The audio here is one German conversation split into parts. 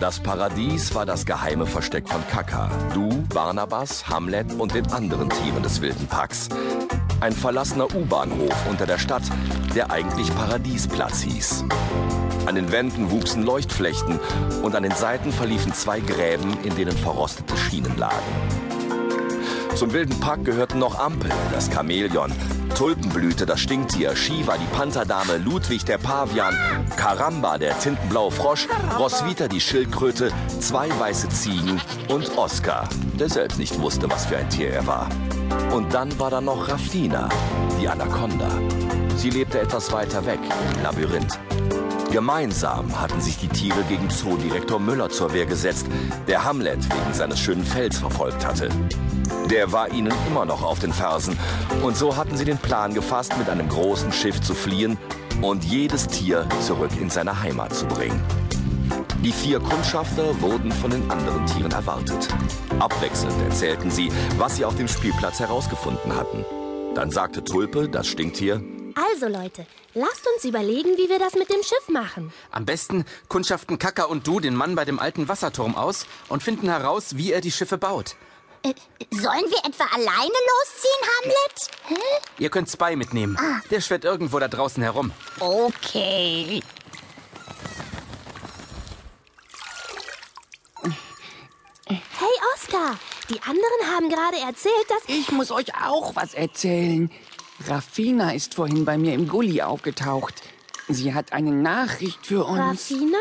Das Paradies war das geheime Versteck von Kaka, Du, Barnabas, Hamlet und den anderen Tieren des wilden Packs. Ein verlassener U-Bahnhof unter der Stadt, der eigentlich Paradiesplatz hieß. An den Wänden wuchsen Leuchtflechten und an den Seiten verliefen zwei Gräben, in denen verrostete Schienen lagen. Zum wilden Pack gehörten noch Ampel, das Chamäleon, Tulpenblüte, das Stinktier, Shiva, die Pantherdame, Ludwig, der Pavian, Karamba, der tintenblaue Frosch, Roswitha, die Schildkröte, zwei weiße Ziegen und Oskar, der selbst nicht wusste, was für ein Tier er war. Und dann war da noch Rafina, die Anaconda. Sie lebte etwas weiter weg, im Labyrinth. Gemeinsam hatten sich die Tiere gegen Zoodirektor Müller zur Wehr gesetzt, der Hamlet wegen seines schönen Fells verfolgt hatte. Der war ihnen immer noch auf den Fersen. Und so hatten sie den Plan gefasst, mit einem großen Schiff zu fliehen und jedes Tier zurück in seine Heimat zu bringen. Die vier Kundschafter wurden von den anderen Tieren erwartet. Abwechselnd erzählten sie, was sie auf dem Spielplatz herausgefunden hatten. Dann sagte Tulpe, das Stinktier, Also Leute, lasst uns überlegen, wie wir das mit dem Schiff machen. Am besten kundschaften Kaka und du den Mann bei dem alten Wasserturm aus und finden heraus, wie er die Schiffe baut. Äh, sollen wir etwa alleine losziehen, Hamlet? Ihr könnt Spy mitnehmen. Der schwirrt irgendwo da draußen herum. Okay. Hey Oskar, die anderen haben gerade erzählt, dass... Ich muss euch auch was erzählen. Rafina ist vorhin bei mir im Gully aufgetaucht. Sie hat eine Nachricht für uns. Rafina?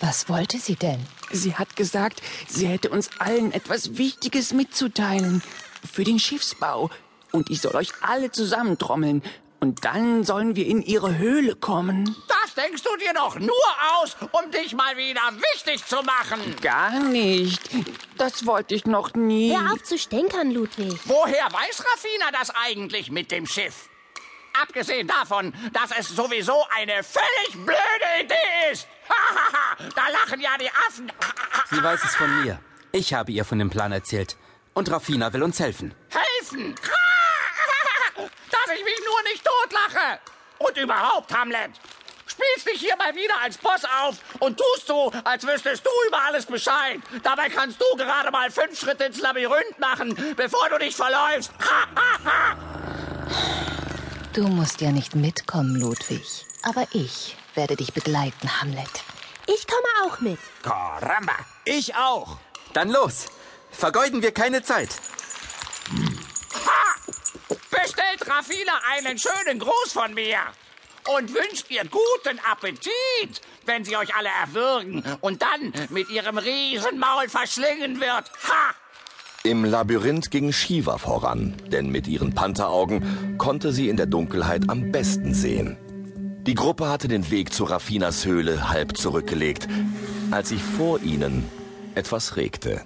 Was wollte sie denn? Sie hat gesagt, sie hätte uns allen etwas Wichtiges mitzuteilen. Für den Schiffsbau. Und ich soll euch alle zusammentrommeln. Und dann sollen wir in ihre Höhle kommen. Das denkst du dir doch nur aus, um dich mal wieder wichtig zu machen. Gar nicht. Das wollte ich noch nie. Hör auf zu stänkern, Ludwig. Woher weiß Rafina das eigentlich mit dem Schiff? Abgesehen davon, dass es sowieso eine völlig blöde Idee ist. da lachen ja die Affen. Sie weiß es von mir. Ich habe ihr von dem Plan erzählt. Und Rafina will uns helfen. Helfen? Dass ich mich nur nicht totlache. Und überhaupt, Hamlet, spielst dich hier mal wieder als Boss auf und tust so, als wüsstest du über alles Bescheid. Dabei kannst du gerade mal fünf Schritte ins Labyrinth machen, bevor du dich verläufst. Du musst ja nicht mitkommen, Ludwig. Aber ich werde dich begleiten, Hamlet. Ich komme auch mit. Caramba. Ich auch. Dann los. Vergeuden wir keine Zeit. Ha! Bestellt Rafina einen schönen Gruß von mir. Und wünscht ihr guten Appetit, wenn sie euch alle erwürgen und dann mit ihrem Riesenmaul verschlingen wird. Ha! Im Labyrinth ging Shiva voran, denn mit ihren Pantheraugen konnte sie in der Dunkelheit am besten sehen. Die Gruppe hatte den Weg zu Raffinas Höhle halb zurückgelegt, als sich vor ihnen etwas regte.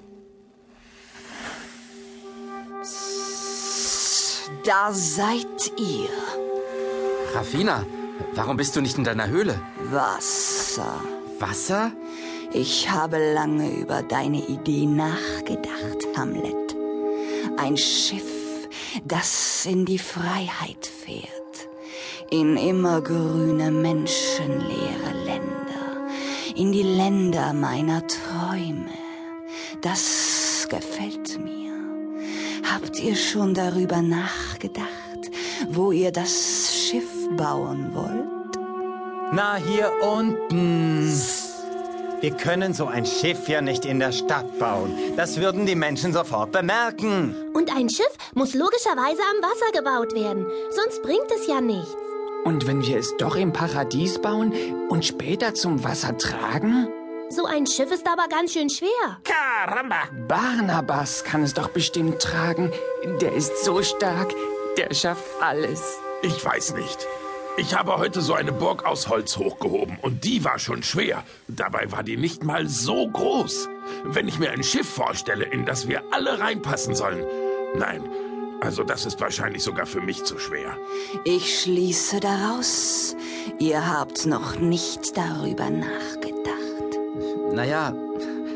Da seid ihr. Rafina, warum bist du nicht in deiner Höhle? Wasser. Wasser? Ich habe lange über deine Idee nachgedacht, Hamlet. Ein Schiff, das in die Freiheit fährt. In immergrüne, menschenleere Länder. In die Länder meiner Träume. Das gefällt mir. Habt ihr schon darüber nachgedacht, wo ihr das Schiff bauen wollt? Na, hier unten. Wir können so ein Schiff ja nicht in der Stadt bauen. Das würden die Menschen sofort bemerken. Und ein Schiff muss logischerweise am Wasser gebaut werden. Sonst bringt es ja nichts. Und wenn wir es doch im Paradies bauen und später zum Wasser tragen? So ein Schiff ist aber ganz schön schwer. Caramba! Barnabas kann es doch bestimmt tragen. Der ist so stark, der schafft alles. Ich weiß nicht. Ich habe heute so eine Burg aus Holz hochgehoben und die war schon schwer. Dabei war die nicht mal so groß. Wenn ich mir ein Schiff vorstelle, in das wir alle reinpassen sollen. Nein, also das ist wahrscheinlich sogar für mich zu schwer. Ich schließe daraus, ihr habt noch nicht darüber nachgedacht. Naja,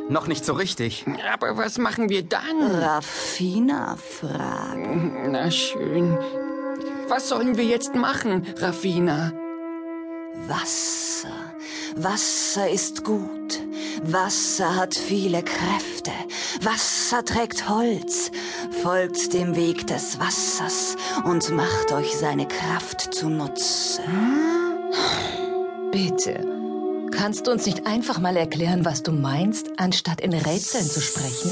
noch nicht so richtig. Aber was machen wir dann? Raffina fragen. Na schön. Was sollen wir jetzt machen, Rafina? Wasser, Wasser ist gut. Wasser hat viele Kräfte. Wasser trägt Holz. Folgt dem Weg des Wassers und macht euch seine Kraft zunutze. Bitte. Kannst du uns nicht einfach mal erklären, was du meinst, anstatt in Rätseln zu sprechen?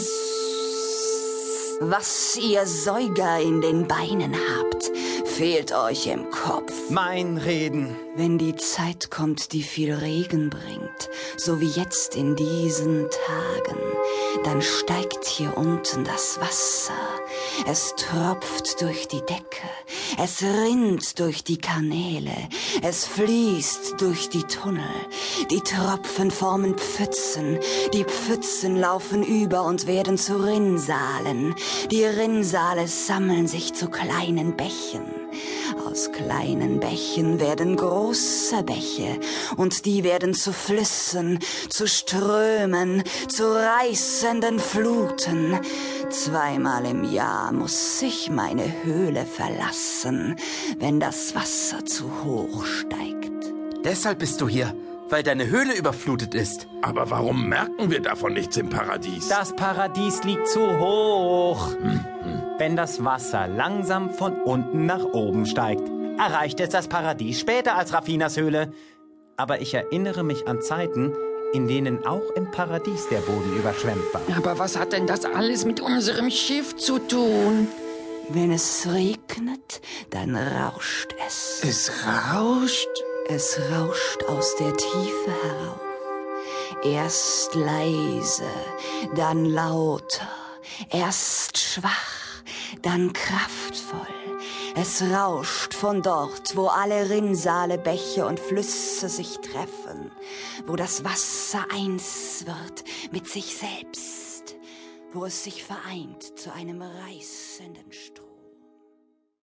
Was ihr Säuger in den Beinen habt, fehlt euch im Kopf. Mein Reden. Wenn die Zeit kommt, die viel Regen bringt, so wie jetzt in diesen Tagen, dann steigt hier unten das Wasser. Es tropft durch die Decke, es rinnt durch die Kanäle, es fließt durch die Tunnel. Die Tropfen formen Pfützen, die Pfützen laufen über und werden zu Rinnsalen. Die Rinnsale sammeln sich zu kleinen Bächen. Aus kleinen Bächen werden große Bäche und die werden zu Flüssen, zu Strömen, zu reißenden Fluten. Zweimal im Jahr muss ich meine Höhle verlassen, wenn das Wasser zu hoch steigt. Deshalb bist du hier, weil deine Höhle überflutet ist. Aber warum merken wir davon nichts im Paradies? Das Paradies liegt zu hoch. Wenn das Wasser langsam von unten nach oben steigt, erreicht es das Paradies später als Raffinas Höhle. Aber ich erinnere mich an Zeiten, in denen auch im Paradies der Boden überschwemmt war. Aber was hat denn das alles mit unserem Schiff zu tun? Wenn es regnet, dann rauscht es. Es rauscht? Es rauscht aus der Tiefe herauf. Erst leise, dann lauter, erst schwach, dann kraftvoll. Es rauscht von dort, wo alle Rinnsale, Bäche und Flüsse sich treffen, wo das Wasser eins wird mit sich selbst, wo es sich vereint zu einem reißenden Strom.